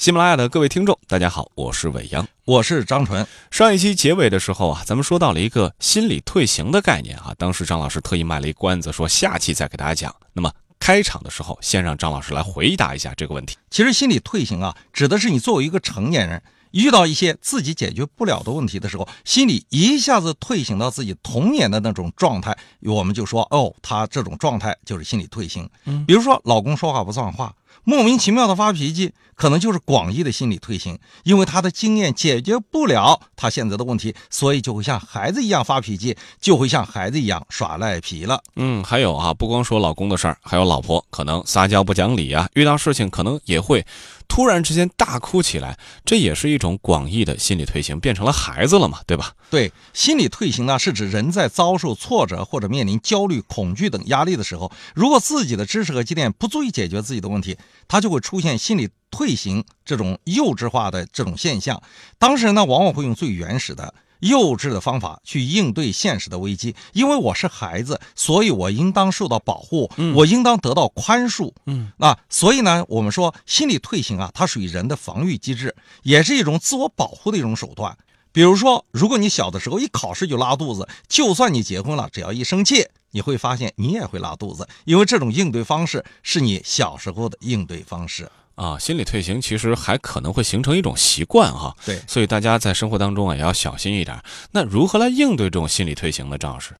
喜马拉雅的各位听众，大家好，我是伟阳，我是张纯。上一期结尾的时候啊，咱们说到了一个心理退行的概念啊，当时张老师特意卖了一关子，说下期再给大家讲。那么开场的时候，先让张老师来回答一下这个问题。其实心理退行啊，指的是你作为一个成年人，遇到一些自己解决不了的问题的时候，心里一下子退行到自己童年的那种状态，我们就说哦，他这种状态就是心理退行。嗯，比如说老公说话不算话。莫名其妙的发脾气，可能就是广义的心理退行，因为他的经验解决不了他现在的问题，所以就会像孩子一样发脾气，就会像孩子一样耍赖皮了。嗯，还有啊，不光说老公的事儿，还有老婆可能撒娇不讲理啊，遇到事情可能也会。突然之间大哭起来，这也是一种广义的心理退行，变成了孩子了嘛，对吧？对，心理退行呢，是指人在遭受挫折或者面临焦虑、恐惧等压力的时候，如果自己的知识和积淀不足以解决自己的问题，他就会出现心理退行这种幼稚化的这种现象。当事人呢，往往会用最原始的。幼稚的方法去应对现实的危机，因为我是孩子，所以我应当受到保护，我应当得到宽恕。嗯，啊，所以呢，我们说心理退行啊，它属于人的防御机制，也是一种自我保护的一种手段。比如说，如果你小的时候一考试就拉肚子，就算你结婚了，只要一生气，你会发现你也会拉肚子，因为这种应对方式是你小时候的应对方式。啊，心理退行其实还可能会形成一种习惯哈。对，所以大家在生活当中啊也要小心一点。那如何来应对这种心理退行呢？张老师，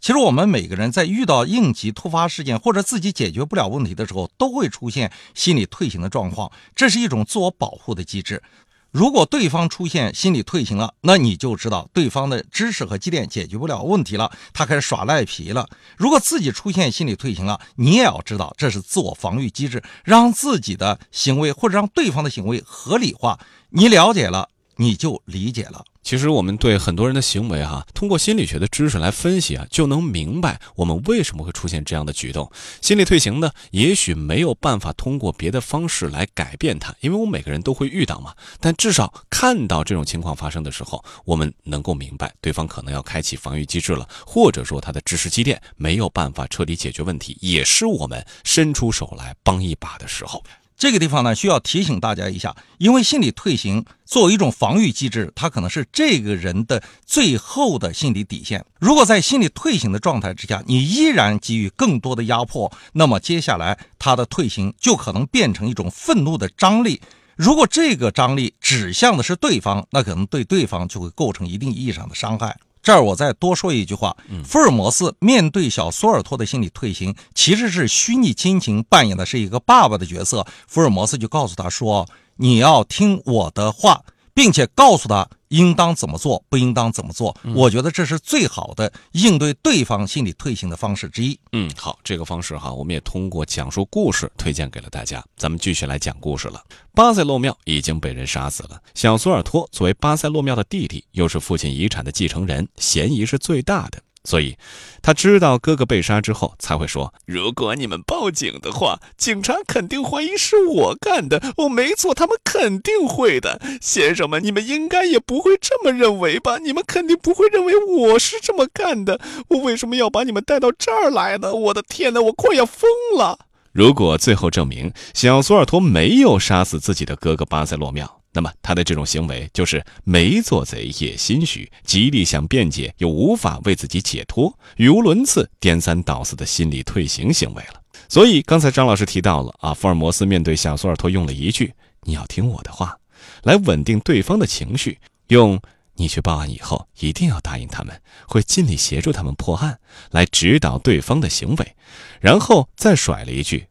其实我们每个人在遇到应急突发事件或者自己解决不了问题的时候，都会出现心理退行的状况，这是一种自我保护的机制。如果对方出现心理退行了，那你就知道对方的知识和积淀解决不了问题了，他开始耍赖皮了。如果自己出现心理退行了，你也要知道这是自我防御机制，让自己的行为或者让对方的行为合理化。你了解了。你就理解了。其实我们对很多人的行为，哈，通过心理学的知识来分析啊，就能明白我们为什么会出现这样的举动。心理退行呢，也许没有办法通过别的方式来改变它，因为我们每个人都会遇到嘛。但至少看到这种情况发生的时候，我们能够明白对方可能要开启防御机制了，或者说他的知识积淀没有办法彻底解决问题，也是我们伸出手来帮一把的时候。这个地方呢，需要提醒大家一下，因为心理退行作为一种防御机制，它可能是这个人的最后的心理底线。如果在心理退行的状态之下，你依然给予更多的压迫，那么接下来他的退行就可能变成一种愤怒的张力。如果这个张力指向的是对方，那可能对对方就会构成一定意义上的伤害。这儿我再多说一句话：福尔摩斯面对小索尔托的心理退行，其实是虚拟亲情扮演的是一个爸爸的角色。福尔摩斯就告诉他说：“你要听我的话。”并且告诉他应当怎么做，不应当怎么做。我觉得这是最好的应对对方心理退行的方式之一。嗯，好，这个方式哈，我们也通过讲述故事推荐给了大家。咱们继续来讲故事了。巴塞洛庙已经被人杀死了，小索尔托作为巴塞洛庙的弟弟，又是父亲遗产的继承人，嫌疑是最大的。所以，他知道哥哥被杀之后，才会说：“如果你们报警的话，警察肯定怀疑是我干的。我没错，他们肯定会的。先生们，你们应该也不会这么认为吧？你们肯定不会认为我是这么干的。我为什么要把你们带到这儿来呢？我的天哪，我快要疯了！如果最后证明小索尔托没有杀死自己的哥哥巴塞洛庙。”那么他的这种行为就是没做贼也心虚，极力想辩解又无法为自己解脱，语无伦次、颠三倒四的心理退行行为了。所以刚才张老师提到了啊，福尔摩斯面对小索尔托用了一句“你要听我的话”，来稳定对方的情绪，用“你去报案以后一定要答应他们，会尽力协助他们破案”来指导对方的行为，然后再甩了一句：“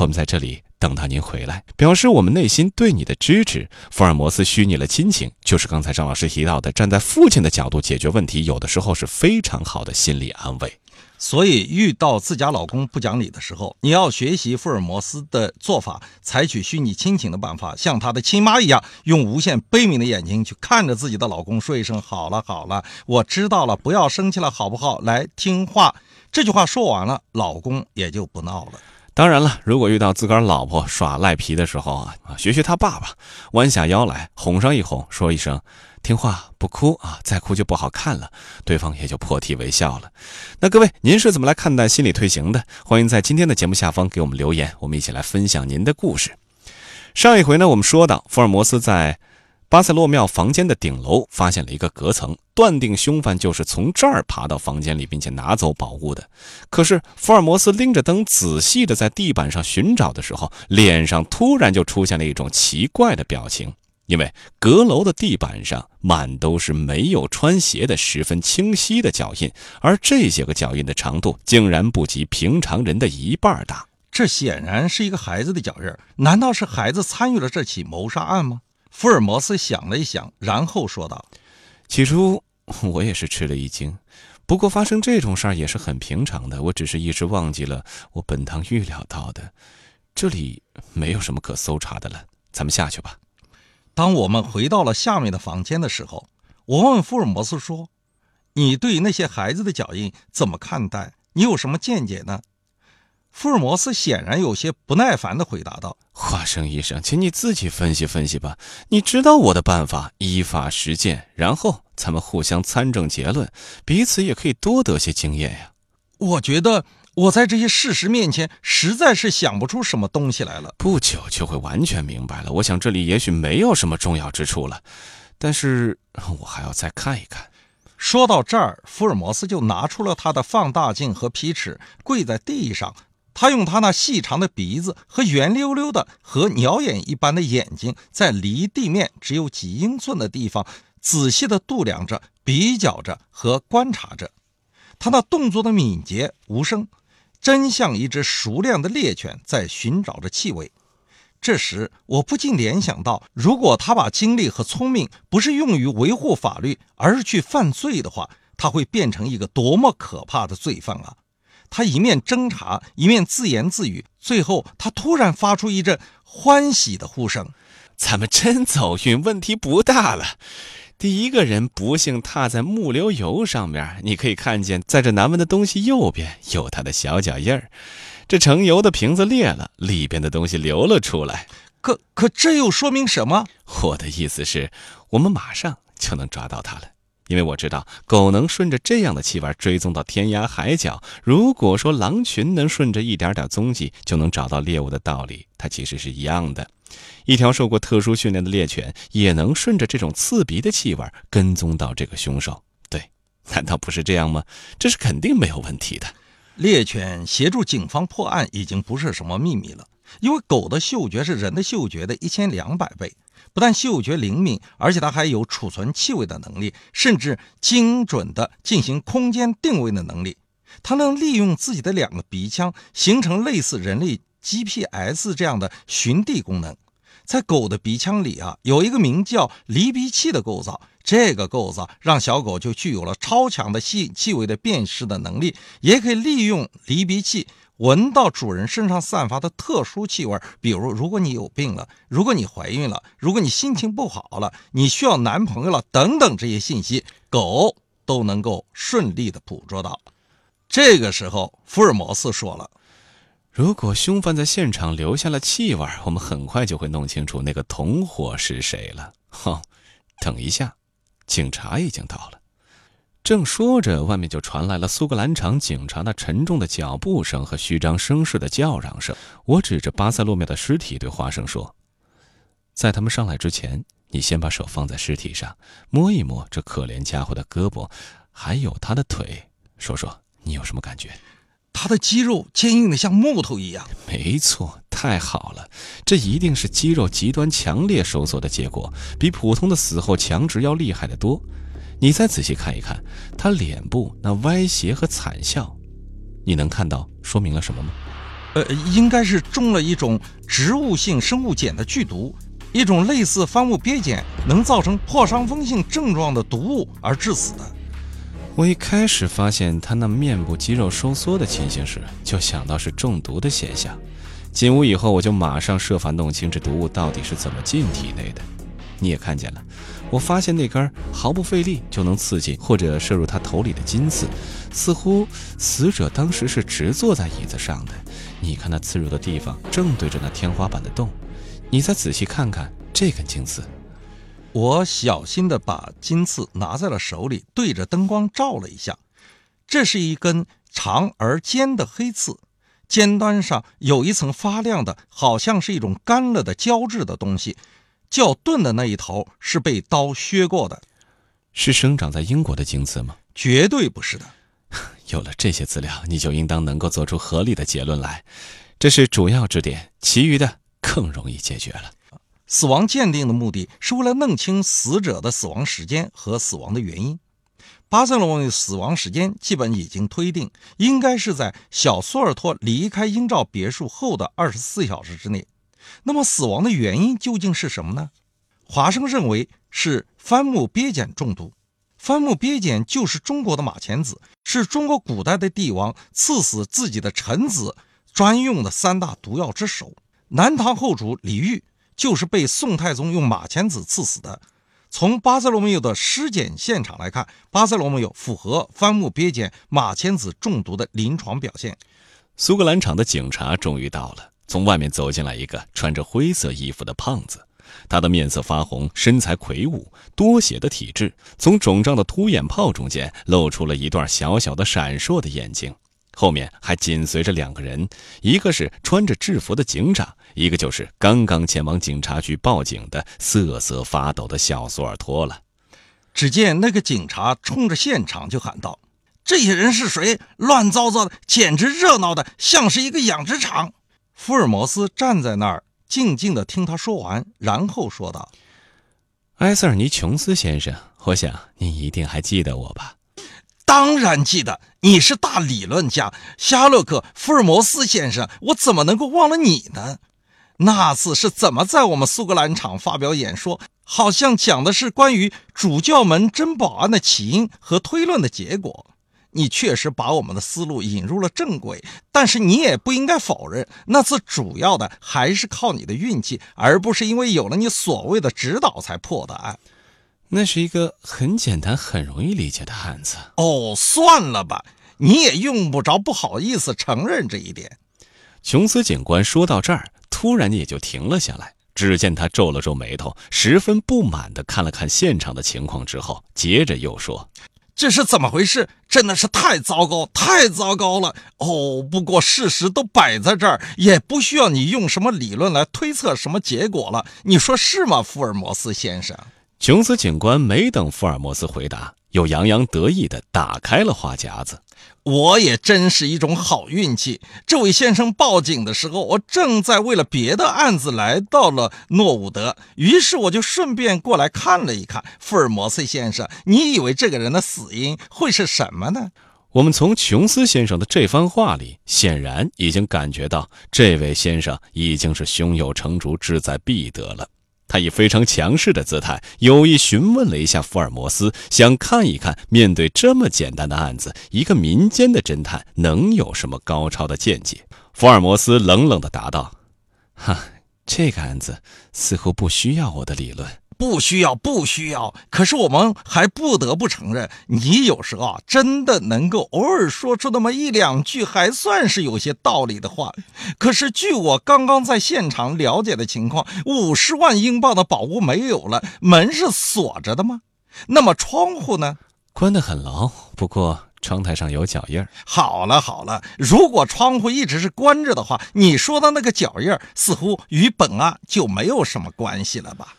我们在这里。”等到您回来，表示我们内心对你的支持。福尔摩斯虚拟了亲情，就是刚才张老师提到的，站在父亲的角度解决问题，有的时候是非常好的心理安慰。所以，遇到自家老公不讲理的时候，你要学习福尔摩斯的做法，采取虚拟亲情的办法，像他的亲妈一样，用无限悲悯的眼睛去看着自己的老公，说一声“好了好了，我知道了，不要生气了，好不好？来听话。”这句话说完了，老公也就不闹了。当然了，如果遇到自个儿老婆耍赖皮的时候啊，学学他爸爸，弯下腰来哄上一哄，说一声听话不哭啊，再哭就不好看了，对方也就破涕为笑了。那各位，您是怎么来看待心理退行的？欢迎在今天的节目下方给我们留言，我们一起来分享您的故事。上一回呢，我们说到福尔摩斯在巴塞洛庙房间的顶楼发现了一个隔层，断定凶犯就是从这儿爬到房间里，并且拿走宝物的。可是福尔摩斯拎着灯仔细的在地板上寻找的时候，脸上突然就出现了一种奇怪的表情，因为阁楼的地板上满都是没有穿鞋的十分清晰的脚印，而这些个脚印的长度竟然不及平常人的一半大。这显然是一个孩子的脚印，难道是孩子参与了这起谋杀案吗？福尔摩斯想了一想，然后说道：“起初我也是吃了一惊，不过发生这种事儿也是很平常的。我只是一时忘记了我本堂预料到的。这里没有什么可搜查的了，咱们下去吧。”当我们回到了下面的房间的时候，我问福尔摩斯说：“你对那些孩子的脚印怎么看待？你有什么见解呢？”福尔摩斯显然有些不耐烦地回答道：“华生医生，请你自己分析分析吧。你知道我的办法，依法实践，然后咱们互相参证结论，彼此也可以多得些经验呀。”我觉得我在这些事实面前实在是想不出什么东西来了。不久就会完全明白了。我想这里也许没有什么重要之处了，但是我还要再看一看。说到这儿，福尔摩斯就拿出了他的放大镜和皮尺，跪在地上。他用他那细长的鼻子和圆溜溜的和鸟眼一般的眼睛，在离地面只有几英寸的地方仔细地度量着、比较着和观察着。他那动作的敏捷无声，真像一只熟练的猎犬在寻找着气味。这时，我不禁联想到，如果他把精力和聪明不是用于维护法律，而是去犯罪的话，他会变成一个多么可怕的罪犯啊！他一面挣扎，一面自言自语。最后，他突然发出一阵欢喜的呼声：“咱们真走运，问题不大了。第一个人不幸踏在木流油上面，你可以看见，在这难闻的东西右边有他的小脚印儿。这盛油的瓶子裂了，里边的东西流了出来。可可，这又说明什么？我的意思是，我们马上就能抓到他了。”因为我知道狗能顺着这样的气味追踪到天涯海角，如果说狼群能顺着一点点踪迹就能找到猎物的道理，它其实是一样的。一条受过特殊训练的猎犬也能顺着这种刺鼻的气味跟踪到这个凶手。对，难道不是这样吗？这是肯定没有问题的。猎犬协助警方破案已经不是什么秘密了，因为狗的嗅觉是人的嗅觉的一千两百倍。不但嗅觉灵敏，而且它还有储存气味的能力，甚至精准地进行空间定位的能力。它能利用自己的两个鼻腔，形成类似人类 GPS 这样的寻地功能。在狗的鼻腔里啊，有一个名叫离鼻器的构造，这个构造让小狗就具有了超强的气气味的辨识的能力，也可以利用离鼻器。闻到主人身上散发的特殊气味，比如如果你有病了，如果你怀孕了，如果你心情不好了，你需要男朋友了，等等这些信息，狗都能够顺利的捕捉到。这个时候，福尔摩斯说了：“如果凶犯在现场留下了气味，我们很快就会弄清楚那个同伙是谁了。”哼，等一下，警察已经到了。正说着，外面就传来了苏格兰场警察那沉重的脚步声和虚张声势的叫嚷声。我指着巴塞洛庙的尸体对华生说：“在他们上来之前，你先把手放在尸体上，摸一摸这可怜家伙的胳膊，还有他的腿，说说你有什么感觉？”他的肌肉坚硬的像木头一样。没错，太好了，这一定是肌肉极端强烈收缩的结果，比普通的死后强直要厉害得多。你再仔细看一看，他脸部那歪斜和惨笑，你能看到说明了什么吗？呃，应该是中了一种植物性生物碱的剧毒，一种类似番木鳖碱能造成破伤风性症状的毒物而致死的。我一开始发现他那面部肌肉收缩的情形时，就想到是中毒的现象。进屋以后，我就马上设法弄清这毒物到底是怎么进体内的。你也看见了。我发现那根毫不费力就能刺进或者射入他头里的金刺，似乎死者当时是直坐在椅子上的。你看那刺入的地方正对着那天花板的洞，你再仔细看看这根金刺。我小心地把金刺拿在了手里，对着灯光照了一下。这是一根长而尖的黑刺，尖端上有一层发亮的，好像是一种干了的胶质的东西。较钝的那一头是被刀削过的。是生长在英国的精子吗？绝对不是的。有了这些资料，你就应当能够做出合理的结论来。这是主要支点，其余的更容易解决了。死亡鉴定的目的是为了弄清死者的死亡时间和死亡的原因。巴塞罗那死亡时间基本已经推定，应该是在小苏尔托离开英照别墅后的二十四小时之内。那么，死亡的原因究竟是什么呢？华生认为是番木鳖碱中毒。番木鳖碱就是中国的马钱子，是中国古代的帝王赐死自己的臣子专用的三大毒药之首。南唐后主李煜就是被宋太宗用马钱子赐死的。从巴塞罗梅有的尸检现场来看，巴塞罗梅有符合番木鳖碱马钱子中毒的临床表现。苏格兰场的警察终于到了，从外面走进来一个穿着灰色衣服的胖子。他的面色发红，身材魁梧，多血的体质，从肿胀的凸眼泡中间露出了一段小小的闪烁的眼睛，后面还紧随着两个人，一个是穿着制服的警长，一个就是刚刚前往警察局报警的瑟瑟发抖的小索尔托了。只见那个警察冲着现场就喊道：“这些人是谁？乱糟糟的，简直热闹的像是一个养殖场。”福尔摩斯站在那儿。静静地听他说完，然后说道：“埃塞尔尼·琼斯先生，我想您一定还记得我吧？”“当然记得，你是大理论家，夏洛克·福尔摩斯先生，我怎么能够忘了你呢？那次是怎么在我们苏格兰场发表演说？好像讲的是关于主教门珍宝案的起因和推论的结果。”你确实把我们的思路引入了正轨，但是你也不应该否认，那次主要的还是靠你的运气，而不是因为有了你所谓的指导才破的案。那是一个很简单、很容易理解的案子。哦，算了吧，你也用不着不好意思承认这一点。琼斯警官说到这儿，突然也就停了下来。只见他皱了皱眉头，十分不满地看了看现场的情况之后，接着又说。这是怎么回事？真的是太糟糕，太糟糕了！哦，不过事实都摆在这儿，也不需要你用什么理论来推测什么结果了。你说是吗，福尔摩斯先生？琼斯警官没等福尔摩斯回答。又洋洋得意地打开了话匣子。我也真是一种好运气。这位先生报警的时候，我正在为了别的案子来到了诺伍德，于是我就顺便过来看了一看。福尔摩斯先生，你以为这个人的死因会是什么呢？我们从琼斯先生的这番话里，显然已经感觉到这位先生已经是胸有成竹、志在必得了。他以非常强势的姿态，有意询问了一下福尔摩斯，想看一看面对这么简单的案子，一个民间的侦探能有什么高超的见解。福尔摩斯冷冷地答道：“哈，这个案子似乎不需要我的理论。”不需要，不需要。可是我们还不得不承认，你有时候啊，真的能够偶尔说出那么一两句还算是有些道理的话。可是据我刚刚在现场了解的情况，五十万英镑的宝物没有了，门是锁着的吗？那么窗户呢？关得很牢，不过窗台上有脚印。好了好了，如果窗户一直是关着的话，你说的那个脚印似乎与本案就没有什么关系了吧？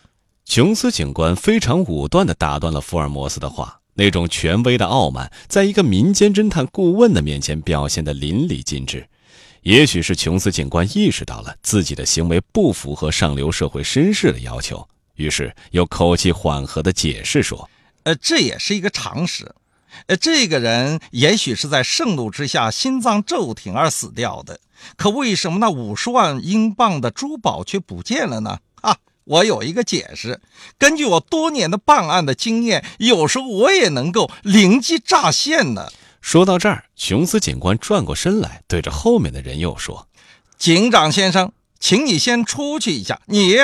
琼斯警官非常武断地打断了福尔摩斯的话，那种权威的傲慢，在一个民间侦探顾问的面前表现得淋漓尽致。也许是琼斯警官意识到了自己的行为不符合上流社会绅士的要求，于是又口气缓和地解释说：“呃，这也是一个常识。呃，这个人也许是在盛怒之下心脏骤停而死掉的。可为什么那五十万英镑的珠宝却不见了呢？”啊我有一个解释，根据我多年的办案的经验，有时候我也能够灵机乍现呢。说到这儿，琼斯警官转过身来，对着后面的人又说：“警长先生，请你先出去一下。你，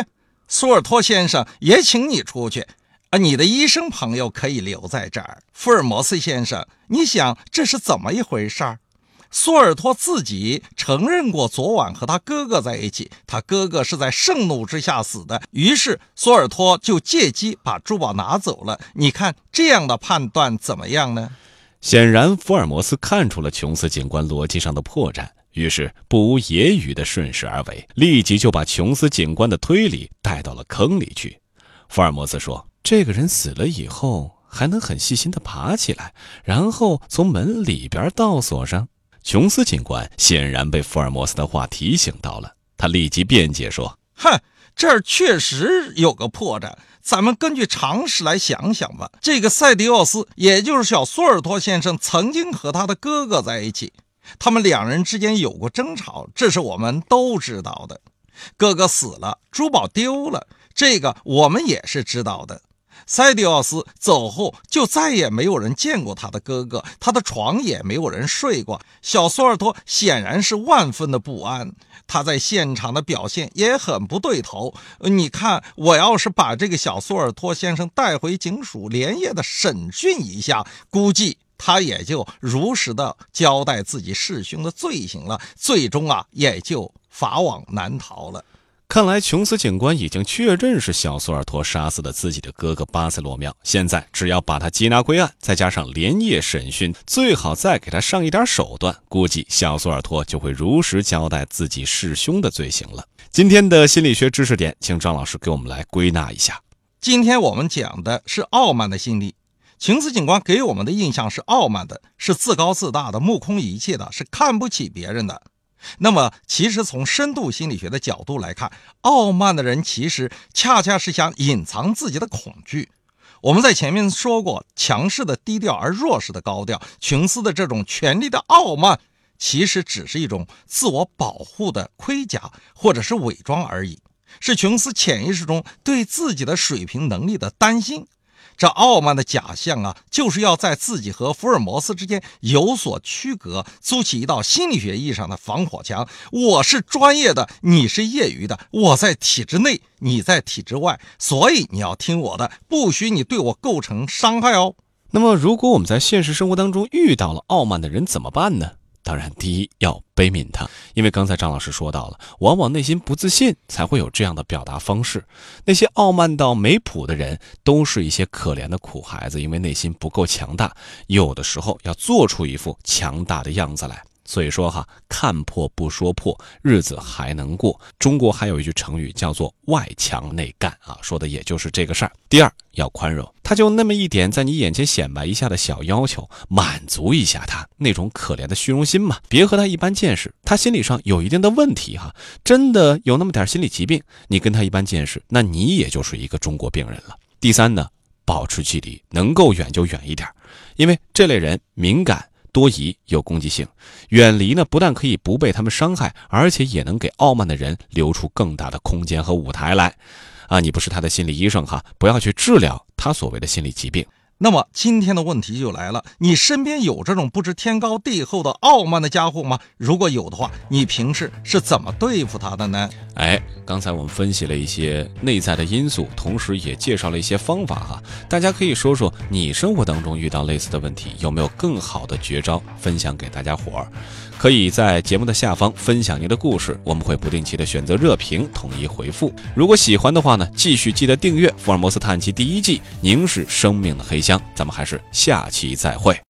苏尔托先生也请你出去。啊，你的医生朋友可以留在这儿。福尔摩斯先生，你想这是怎么一回事儿？”苏尔托自己承认过昨晚和他哥哥在一起，他哥哥是在盛怒之下死的。于是苏尔托就借机把珠宝拿走了。你看这样的判断怎么样呢？显然，福尔摩斯看出了琼斯警官逻辑上的破绽，于是不无揶揄的顺势而为，立即就把琼斯警官的推理带到了坑里去。福尔摩斯说：“这个人死了以后，还能很细心的爬起来，然后从门里边倒锁上。”琼斯警官显然被福尔摩斯的话提醒到了，他立即辩解说：“哼，这儿确实有个破绽。咱们根据常识来想想吧。这个塞迪奥斯，也就是小苏尔托先生，曾经和他的哥哥在一起，他们两人之间有过争吵，这是我们都知道的。哥哥死了，珠宝丢了，这个我们也是知道的。”塞迪奥斯走后，就再也没有人见过他的哥哥，他的床也没有人睡过。小索尔托显然是万分的不安，他在现场的表现也很不对头。你看，我要是把这个小索尔托先生带回警署，连夜的审讯一下，估计他也就如实的交代自己弑兄的罪行了，最终啊，也就法网难逃了。看来琼斯警官已经确认是小索尔托杀死了自己的哥哥巴塞罗缪。现在只要把他缉拿归案，再加上连夜审讯，最好再给他上一点手段，估计小索尔托就会如实交代自己弑兄的罪行了。今天的心理学知识点，请张老师给我们来归纳一下。今天我们讲的是傲慢的心理。琼斯警官给我们的印象是傲慢的，是自高自大的，目空一切的，是看不起别人的。那么，其实从深度心理学的角度来看，傲慢的人其实恰恰是想隐藏自己的恐惧。我们在前面说过，强势的低调而弱势的高调，琼斯的这种权力的傲慢，其实只是一种自我保护的盔甲或者是伪装而已，是琼斯潜意识中对自己的水平能力的担心。这傲慢的假象啊，就是要在自己和福尔摩斯之间有所区隔，筑起一道心理学意义上的防火墙。我是专业的，你是业余的；我在体制内，你在体制外，所以你要听我的，不许你对我构成伤害哦。那么，如果我们在现实生活当中遇到了傲慢的人，怎么办呢？当然，第一要悲悯他，因为刚才张老师说到了，往往内心不自信才会有这样的表达方式。那些傲慢到没谱的人，都是一些可怜的苦孩子，因为内心不够强大，有的时候要做出一副强大的样子来。所以说哈，看破不说破，日子还能过。中国还有一句成语叫做“外强内干”啊，说的也就是这个事儿。第二，要宽容，他就那么一点在你眼前显摆一下的小要求，满足一下他那种可怜的虚荣心嘛。别和他一般见识，他心理上有一定的问题哈，真的有那么点心理疾病。你跟他一般见识，那你也就是一个中国病人了。第三呢，保持距离，能够远就远一点，因为这类人敏感。多疑有攻击性，远离呢不但可以不被他们伤害，而且也能给傲慢的人留出更大的空间和舞台来。啊，你不是他的心理医生哈，不要去治疗他所谓的心理疾病。那么今天的问题就来了，你身边有这种不知天高地厚的傲慢的家伙吗？如果有的话，你平时是怎么对付他的呢？哎，刚才我们分析了一些内在的因素，同时也介绍了一些方法哈，大家可以说说你生活当中遇到类似的问题，有没有更好的绝招分享给大家伙儿？可以在节目的下方分享您的故事，我们会不定期的选择热评统一回复。如果喜欢的话呢，继续记得订阅《福尔摩斯探案集》第一季《凝视生命的黑箱》。咱们还是下期再会。